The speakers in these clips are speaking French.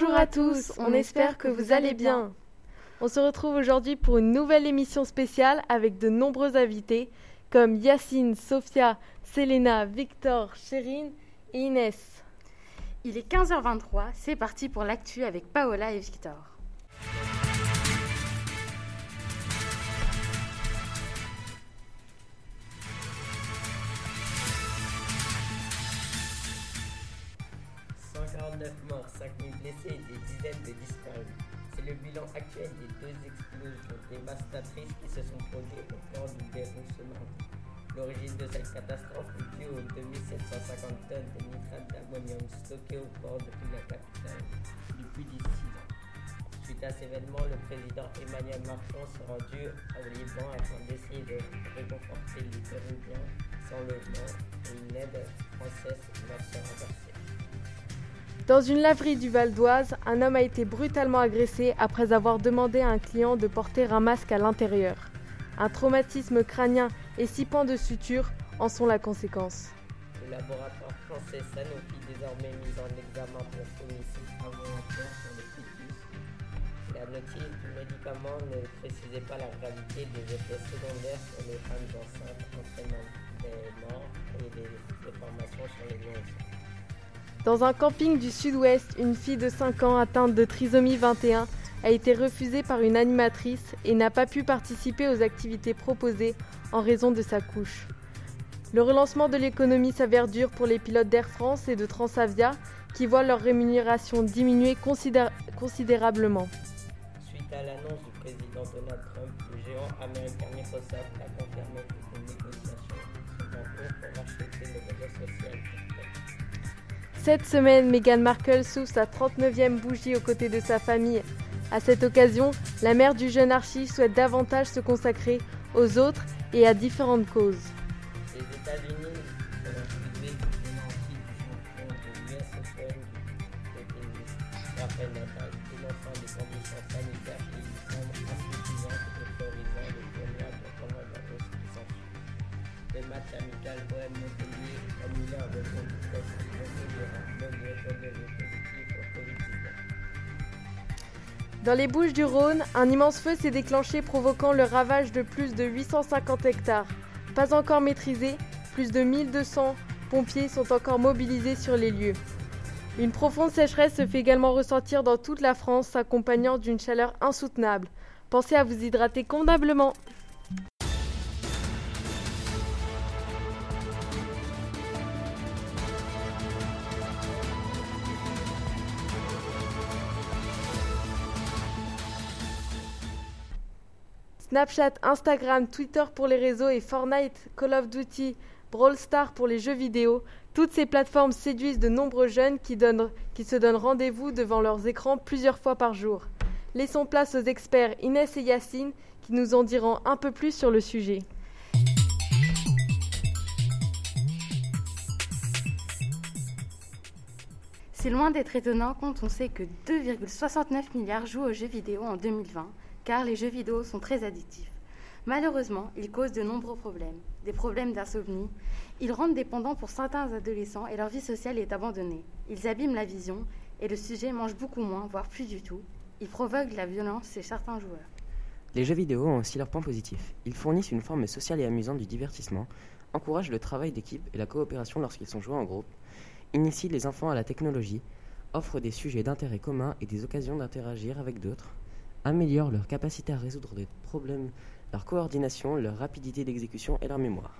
Bonjour à tous, on espère que vous allez bien. On se retrouve aujourd'hui pour une nouvelle émission spéciale avec de nombreux invités comme Yacine, Sophia, Selena, Victor, Chérine et Inès. Il est 15h23, c'est parti pour l'actu avec Paola et Victor. C'est le bilan actuel des deux explosions dévastatrices qui se sont produites au port du mardi. L'origine de cette catastrophe est due aux 2750 tonnes de nitrate d'ammonium stockées au port depuis la capitale depuis 16 ans. Suite à cet événement, le président Emmanuel Macron s'est rendu au Liban afin d'essayer de réconforter les Péruviens sans logement et une aide française va se renverser. Dans une laverie du Val d'Oise, un homme a été brutalement agressé après avoir demandé à un client de porter un masque à l'intérieur. Un traumatisme crânien et six pans de suture en sont la conséquence. Le laboratoire français Sanofi désormais mis en examen pour homicide involontaire sur le fœtus. La notice du médicament ne précisait pas la gravité des effets secondaires sur les femmes enceintes entraînant des morts et des déformations sur les nourrissons. Dans un camping du sud-ouest, une fille de 5 ans atteinte de trisomie 21 a été refusée par une animatrice et n'a pas pu participer aux activités proposées en raison de sa couche. Le relancement de l'économie s'avère dur pour les pilotes d'Air France et de Transavia qui voient leur rémunération diminuer considérablement. Suite à l'annonce du président Donald Trump, le géant américain Microsoft a confirmé que les négociations sont en cours pour racheter le réseau social cette semaine, Meghan Markle s'ouvre sa 39e bougie aux côtés de sa famille. À cette occasion, la mère du jeune Archie souhaite davantage se consacrer aux autres et à différentes causes. Les États-Unis conditions sanitaires dans les Bouches du Rhône, un immense feu s'est déclenché provoquant le ravage de plus de 850 hectares. Pas encore maîtrisé, plus de 1200 pompiers sont encore mobilisés sur les lieux. Une profonde sécheresse se fait également ressentir dans toute la France, s'accompagnant d'une chaleur insoutenable. Pensez à vous hydrater convenablement. Snapchat, Instagram, Twitter pour les réseaux et Fortnite, Call of Duty, Brawl Stars pour les jeux vidéo, toutes ces plateformes séduisent de nombreux jeunes qui, qui se donnent rendez-vous devant leurs écrans plusieurs fois par jour. Laissons place aux experts Inès et Yacine qui nous en diront un peu plus sur le sujet. C'est loin d'être étonnant quand on sait que 2,69 milliards jouent aux jeux vidéo en 2020 car les jeux vidéo sont très addictifs. Malheureusement, ils causent de nombreux problèmes, des problèmes d'insomnie. Ils rendent dépendants pour certains adolescents et leur vie sociale est abandonnée. Ils abîment la vision et le sujet mange beaucoup moins, voire plus du tout. Ils provoquent la violence chez certains joueurs. Les jeux vidéo ont aussi leurs points positifs. Ils fournissent une forme sociale et amusante du divertissement, encouragent le travail d'équipe et la coopération lorsqu'ils sont joués en groupe, initient les enfants à la technologie, offrent des sujets d'intérêt commun et des occasions d'interagir avec d'autres, améliorent leur capacité à résoudre des problèmes, leur coordination, leur rapidité d'exécution et leur mémoire.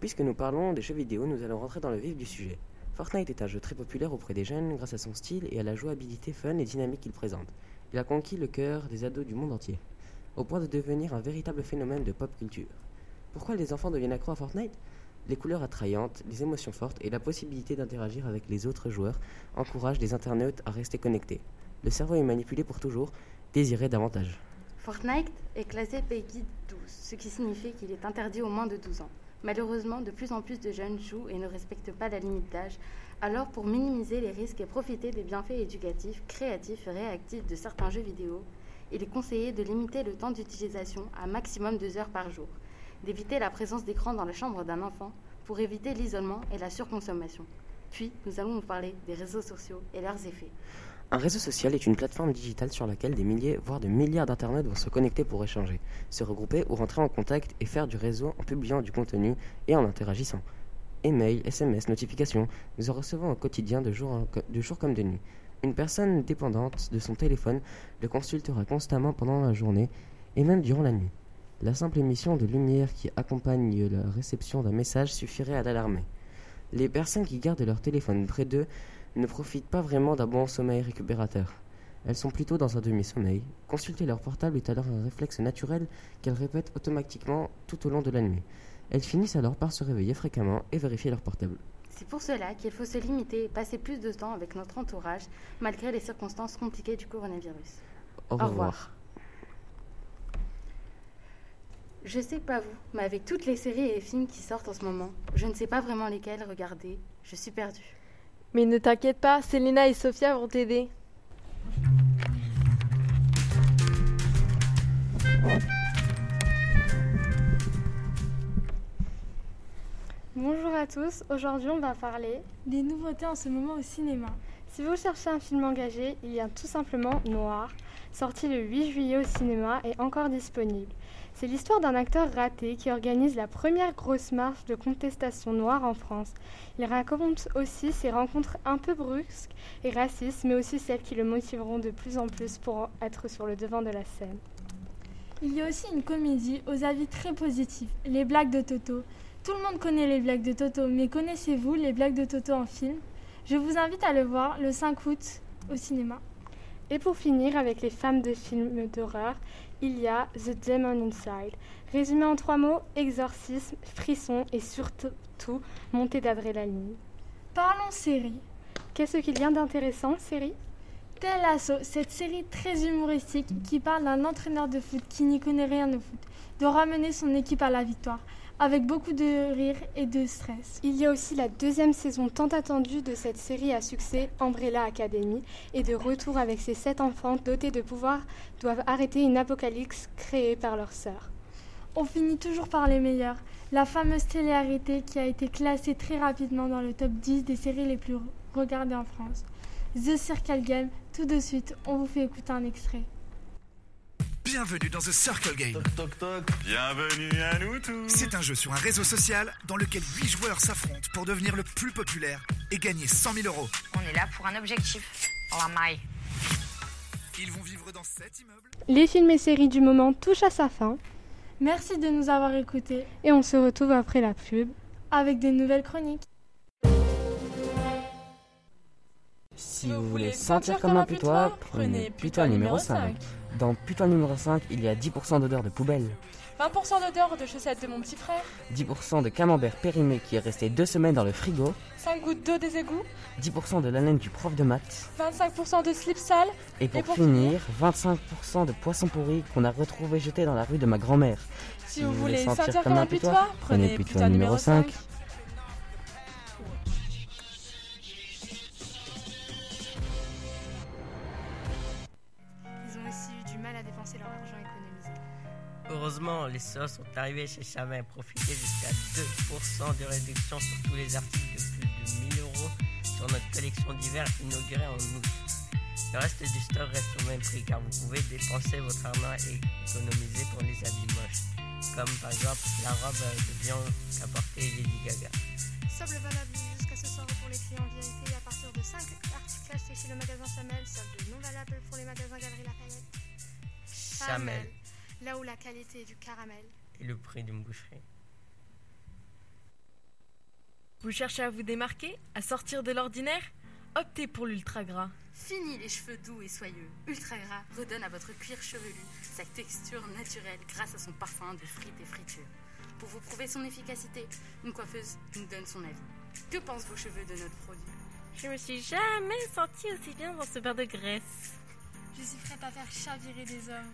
Puisque nous parlons des jeux vidéo, nous allons rentrer dans le vif du sujet. Fortnite est un jeu très populaire auprès des jeunes grâce à son style et à la jouabilité fun et dynamique qu'il présente. Il a conquis le cœur des ados du monde entier, au point de devenir un véritable phénomène de pop culture. Pourquoi les enfants deviennent accro à Fortnite? Les couleurs attrayantes, les émotions fortes et la possibilité d'interagir avec les autres joueurs encouragent les internautes à rester connectés. Le cerveau est manipulé pour toujours désirer davantage. Fortnite est classé PEGI 12, ce qui signifie qu'il est interdit aux moins de 12 ans. Malheureusement, de plus en plus de jeunes jouent et ne respectent pas la limite d'âge. Alors, pour minimiser les risques et profiter des bienfaits éducatifs, créatifs et réactifs de certains jeux vidéo, il est conseillé de limiter le temps d'utilisation à maximum 2 heures par jour, d'éviter la présence d'écran dans la chambre d'un enfant pour éviter l'isolement et la surconsommation. Puis, nous allons vous parler des réseaux sociaux et leurs effets. Un réseau social est une plateforme digitale sur laquelle des milliers, voire des milliards d'internautes vont se connecter pour échanger, se regrouper ou rentrer en contact et faire du réseau en publiant du contenu et en interagissant. Email, SMS, notifications, nous en recevons au quotidien de jour, de jour comme de nuit. Une personne dépendante de son téléphone le consultera constamment pendant la journée et même durant la nuit. La simple émission de lumière qui accompagne la réception d'un message suffirait à l'alarmer. Les personnes qui gardent leur téléphone près d'eux ne profitent pas vraiment d'un bon sommeil récupérateur. Elles sont plutôt dans un demi-sommeil. Consulter leur portable est alors un réflexe naturel qu'elles répètent automatiquement tout au long de la nuit. Elles finissent alors par se réveiller fréquemment et vérifier leur portable. C'est pour cela qu'il faut se limiter et passer plus de temps avec notre entourage, malgré les circonstances compliquées du coronavirus. Au revoir. revoir. Je sais pas vous, mais avec toutes les séries et films qui sortent en ce moment, je ne sais pas vraiment lesquels regarder. Je suis perdue. Mais ne t'inquiète pas, Selena et Sophia vont t'aider. Bonjour à tous, aujourd'hui on va parler des nouveautés en ce moment au cinéma. Si vous cherchez un film engagé, il y a tout simplement Noir, sorti le 8 juillet au cinéma et encore disponible. C'est l'histoire d'un acteur raté qui organise la première grosse marche de contestation noire en France. Il raconte aussi ses rencontres un peu brusques et racistes, mais aussi celles qui le motiveront de plus en plus pour être sur le devant de la scène. Il y a aussi une comédie aux avis très positifs, Les blagues de Toto. Tout le monde connaît les blagues de Toto, mais connaissez-vous les blagues de Toto en film? Je vous invite à le voir le 5 août au cinéma. Et pour finir avec les femmes de films d'horreur, il y a The Demon Inside. Résumé en trois mots, exorcisme, frisson et surtout montée d'adrénaline. Parlons série. Qu'est-ce qu'il y a d'intéressant, série? Tel Lasso, cette série très humoristique qui parle d'un entraîneur de foot qui n'y connaît rien au foot, de ramener son équipe à la victoire, avec beaucoup de rire et de stress. Il y a aussi la deuxième saison tant attendue de cette série à succès, Umbrella Academy, et de retour avec ses sept enfants dotés de pouvoirs doivent arrêter une apocalypse créée par leur sœur. On finit toujours par les meilleurs. La fameuse télé-arrêtée qui a été classée très rapidement dans le top 10 des séries les plus regardées en France. The Circle Game, tout de suite, on vous fait écouter un extrait. Bienvenue dans The Circle Game. Toc toc. Bienvenue à nous tous. C'est un jeu sur un réseau social dans lequel 8 joueurs s'affrontent pour devenir le plus populaire et gagner 100 000 euros. On est là pour un objectif. La maille. Ils vont vivre dans 7 immeubles. Les films et séries du moment touchent à sa fin, Merci de nous avoir écoutés et on se retrouve après la pub. avec des nouvelles chroniques. Si vous voulez sentir comme un putois, prenez putois numéro 5. Dans Putain numéro 5, il y a 10% d'odeur de poubelle. 20% d'odeur de chaussettes de mon petit frère. 10% de camembert périmé qui est resté deux semaines dans le frigo. 5 gouttes d'eau des égouts. 10% de l'haleine du prof de maths. 25% de slip sale. Et pour, finir, 25% de poissons pourris qu'on a retrouvé jeté dans la rue de ma grand-mère. Si, vous, voulez sentir, un putois, prenez putois numéro 5. Heureusement, les soldes sont arrivés chez Chamin. Profitez jusqu'à 2% de réduction sur tous les articles de plus de 1000 euros sur notre collection d'hiver inaugurée en août. Le reste du stock reste au même prix car vous pouvez dépenser votre argent et économiser pour les habits moches. Comme par exemple la robe de viande qu'a portée Lady Gaga. Solde valable jusqu'à ce soir pour les clients VIP à partir de 5 articles achetés chez le magasin Chamel. Solde non valable pour les magasins Galerie Lafayette. Chamel Là où la qualité est du caramel. et le prix d'une boucherie. Vous cherchez à vous démarquer, à sortir de l'ordinaire? Optez pour l'ultra gras. Fini les cheveux doux et soyeux. Ultra gras redonne à votre cuir chevelu sa texture naturelle grâce à son parfum de frites et fritures. Pour vous prouver son efficacité, une coiffeuse nous donne son avis. Que pensent vos cheveux de notre produit? Je me suis jamais sentie aussi bien dans ce beurre de graisse. Je suis prête à faire chavirer des hommes.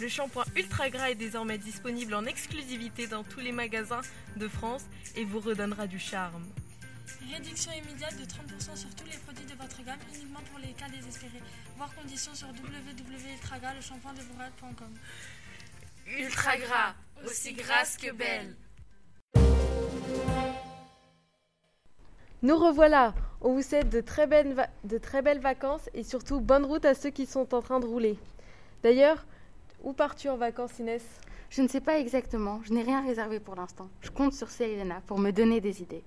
Le shampoing ultra gras est désormais disponible en exclusivité dans tous les magasins de France et vous redonnera du charme. Réduction immédiate de 30% sur tous les produits de votre gamme uniquement pour les cas désespérés. Voir conditions sur www.ultraga.com. Ultra gras, aussi grasse que belle. Nous revoilà. On vous souhaite de très, belles de très belles vacances et surtout bonne route à ceux qui sont en train de rouler. D'ailleurs, où pars-tu en vacances, Inès? Je ne sais pas exactement. Je n'ai rien réservé pour l'instant. Je compte sur Selena pour me donner des idées.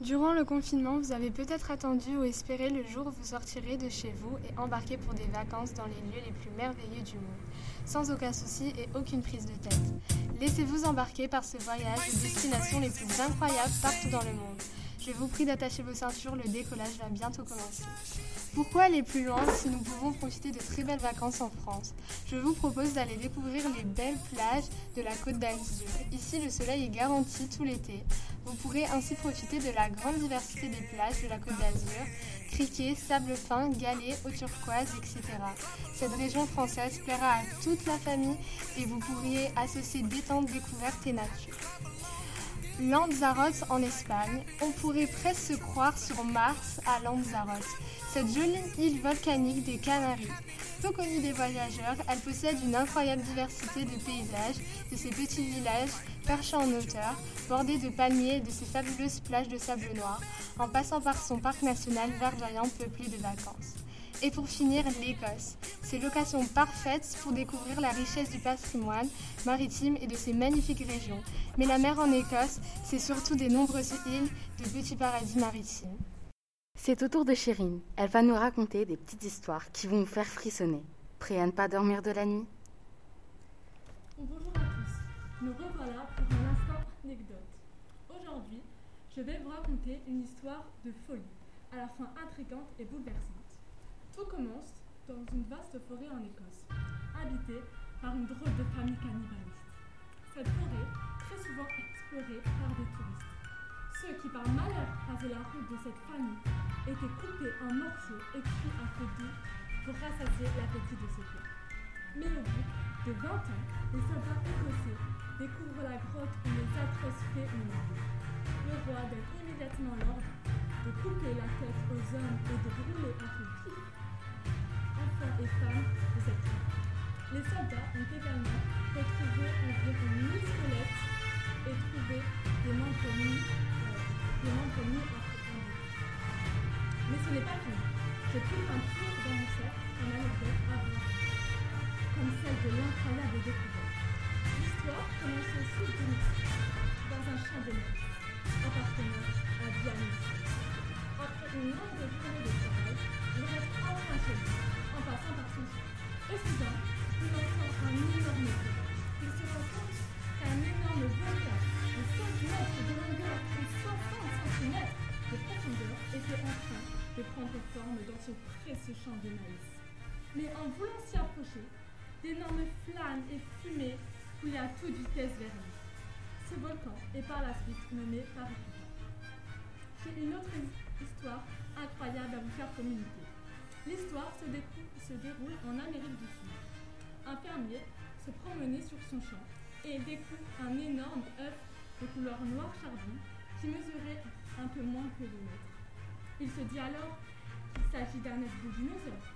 Durant le confinement, vous avez peut-être attendu ou espéré le jour où vous sortirez de chez vous et embarquez pour des vacances dans les lieux les plus merveilleux du monde, sans aucun souci et aucune prise de tête. Laissez-vous embarquer par ce voyage aux destinations les plus incroyables partout dans le monde. Je vous prie d'attacher vos ceintures, le décollage va bientôt commencer. Pourquoi aller plus loin si nous pouvons profiter de très belles vacances en France? Je vous propose d'aller découvrir les belles plages de la côte d'Azur. Ici, le soleil est garanti tout l'été. Vous pourrez ainsi profiter de la grande diversité des plages de la côte d'Azur, criquets, sable fin, galets, eau turquoise, etc. Cette région française plaira à toute la famille et vous pourriez associer détente, découverte et nature. Lanzarote en Espagne, on pourrait presque se croire sur Mars à Lanzarote, cette jolie île volcanique des Canaries. Peu connue des voyageurs, elle possède une incroyable diversité de paysages, de ses petits villages perchés en hauteur, bordés de palmiers et de ses fabuleuses plages de sable noir, en passant par son parc national verdoyant peuplé de vacances. Et pour finir, l'Écosse. C'est l'occasion parfaite pour découvrir la richesse du patrimoine maritime et de ses magnifiques régions. Mais la mer en Écosse, c'est surtout des nombreuses îles de petits paradis maritimes. C'est au tour de Chérine. Elle va nous raconter des petites histoires qui vont vous faire frissonner. Prêt à ne pas dormir de la nuit? Bonjour à tous. Nous revoilà pour un instant anecdote. Aujourd'hui, je vais vous raconter une histoire de folie, à la fin intrigante et bouleversante. Tout commence dans une vaste forêt en Écosse, habitée par une drôle de famille cannibaliste. Cette forêt, très souvent explorée par des touristes. Ceux qui par malheur passaient la route de cette famille étaient coupés en morceaux et cuits à feu doux pour rassasier l'appétit de ces plats. Mais au bout de 20 ans, les soldats écossais découvrent la grotte où les atroces faits ont Le roi donne immédiatement l'ordre de couper la tête aux hommes et de brûler à feu enfants et femmes de cette île. Les soldats ont également retrouvé environ 1000 squelettes et trouvé des membres nus, euh, des membres Mais ce n'est pas fini. J'ai pris un tour dans mon sac, une anecdote voir, comme celle de l'incroyable découverte. L'histoire commence au sud dans un champ de neige, appartenant à Diane. Après une longue journée de travail, il reste en passant par son. Et soudain, il entend un énorme bruit. Il se rend compte qu'un énorme volcan de 5 mètres de longueur et 60 cm de profondeur était en train de prendre forme dans ce précieux champ de maïs. Mais en voulant s'y approcher, d'énormes flammes et fumées coulaient à toute vitesse vers lui. Ce volcan est par la suite nommé Paris. J'ai une autre histoire incroyable à vous faire communiquer. L'histoire se, déroule en Amérique du Sud. Un fermier se promenait sur son champ et découvre un énorme œuf de couleur noir charbon qui mesurait un peu moins que le mètre. Il se dit alors qu'il s'agit d'un œuf de dinosaure.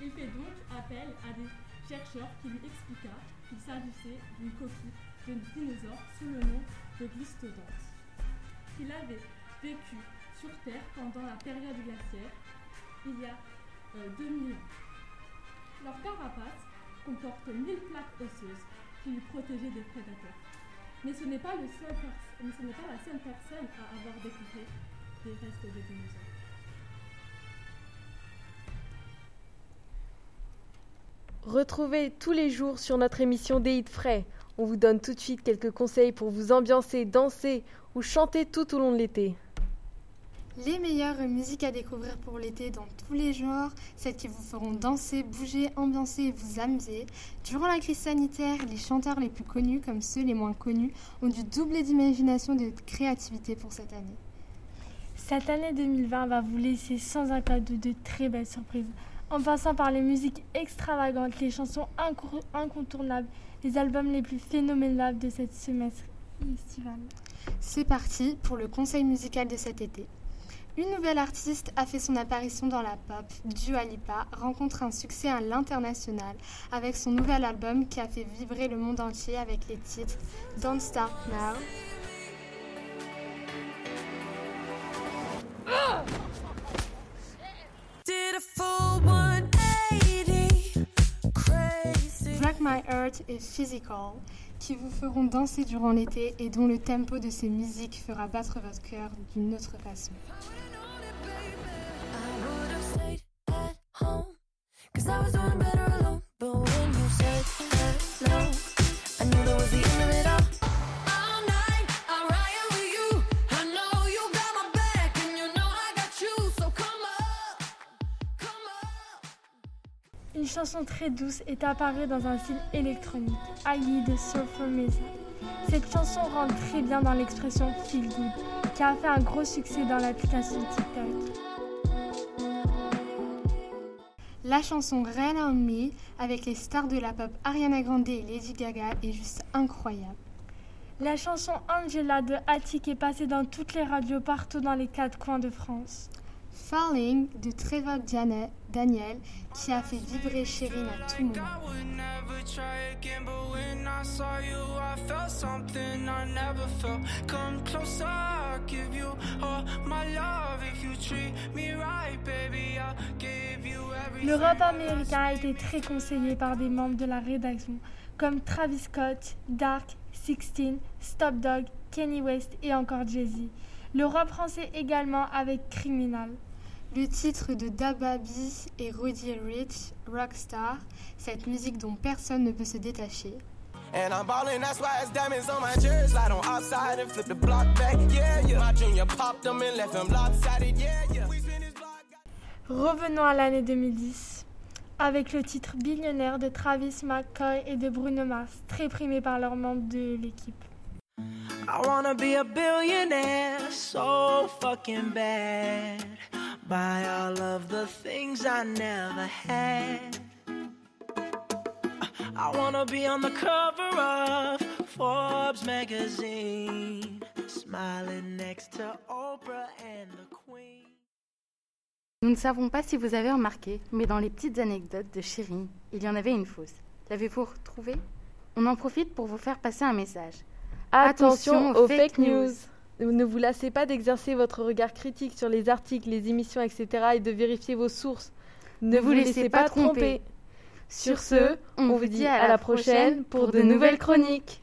Il fait donc appel à des chercheurs qui lui expliquent qu'il s'agissait d'une coquille de dinosaure sous le nom de glistodonte. Il avait vécu sur Terre pendant la période glaciaire il y a 2000 euh, Leur carapace comporte 1000 plaques osseuses qui lui protégeaient des prédateurs. Mais ce n'est pas, le seul mais ce n'est pas la seule personne à avoir découvert des restes de dinosaures. Retrouvez tous les jours sur notre émission Des Hits Frais. On vous donne tout de suite quelques conseils pour vous ambiancer, danser ou chanter tout au long de l'été. Les meilleures musiques à découvrir pour l'été dans tous les genres, celles qui vous feront danser, bouger, ambiancer et vous amuser. Durant la crise sanitaire, les chanteurs les plus connus comme ceux les moins connus ont dû doubler d'imagination et de créativité pour cette année. Cette année 2020 va vous laisser sans un cadeau de très belles surprises. En passant par les musiques extravagantes, les chansons incontournables, les albums les plus phénoménales de cette semestre estivale. C'est parti pour le conseil musical de cet été. Une nouvelle artiste a fait son apparition dans la pop. Dua Lipa rencontre un succès à l'international avec son nouvel album qui a fait vibrer le monde entier avec les titres Don't Start Now. Ah Drag My Heart et Physical qui vous feront danser durant l'été et dont le tempo de ces musiques fera battre votre cœur d'une autre façon. Une chanson très douce est apparue dans un style électronique, I de Surfer Mesa. Cette chanson rentre très bien dans l'expression feel good, qui a fait un gros succès dans l'application TikTok. La chanson Rain on Me avec les stars de la pop Ariana Grande et Lady Gaga est juste incroyable. La chanson Angela de Attic est passée dans toutes les radios partout dans les quatre coins de France. Falling de Trevor Daniel qui a fait vibrer Chérine à tout moment. Le rap américain a été très conseillé par des membres de la rédaction comme Travis Scott, Dark, Sixteen, Stop Dog, Kenny West et encore Jay-Z. Le rap français également avec Criminal. Le titre de Dababy et Roddy Rich, Rockstar, cette musique dont personne ne peut se détacher. Revenons à l'année 2010 avec le titre Billionnaire de Travis McCoy et de Bruno Mars, très primé par leurs membres de l'équipe. I wanna be a billionaire so fucking bad. Buy all of the things I never had. I wanna be on the cover of Forbes magazine, smiling next to Oprah and the Queen. Nous ne savons pas si vous avez remarqué, mais dans les petites anecdotes de Chérine, il y en avait une fausse. L'avez-vous retrouvée? On en profite pour vous faire passer un message. Attention, aux, fake, news. Ne vous lassez pas d'exercer votre regard critique sur les articles, les émissions, etc. et de vérifier vos sources. Ne, vous, laissez, pas tromper. Sur ce, on vous dit à la prochaine pour de nouvelles chroniques.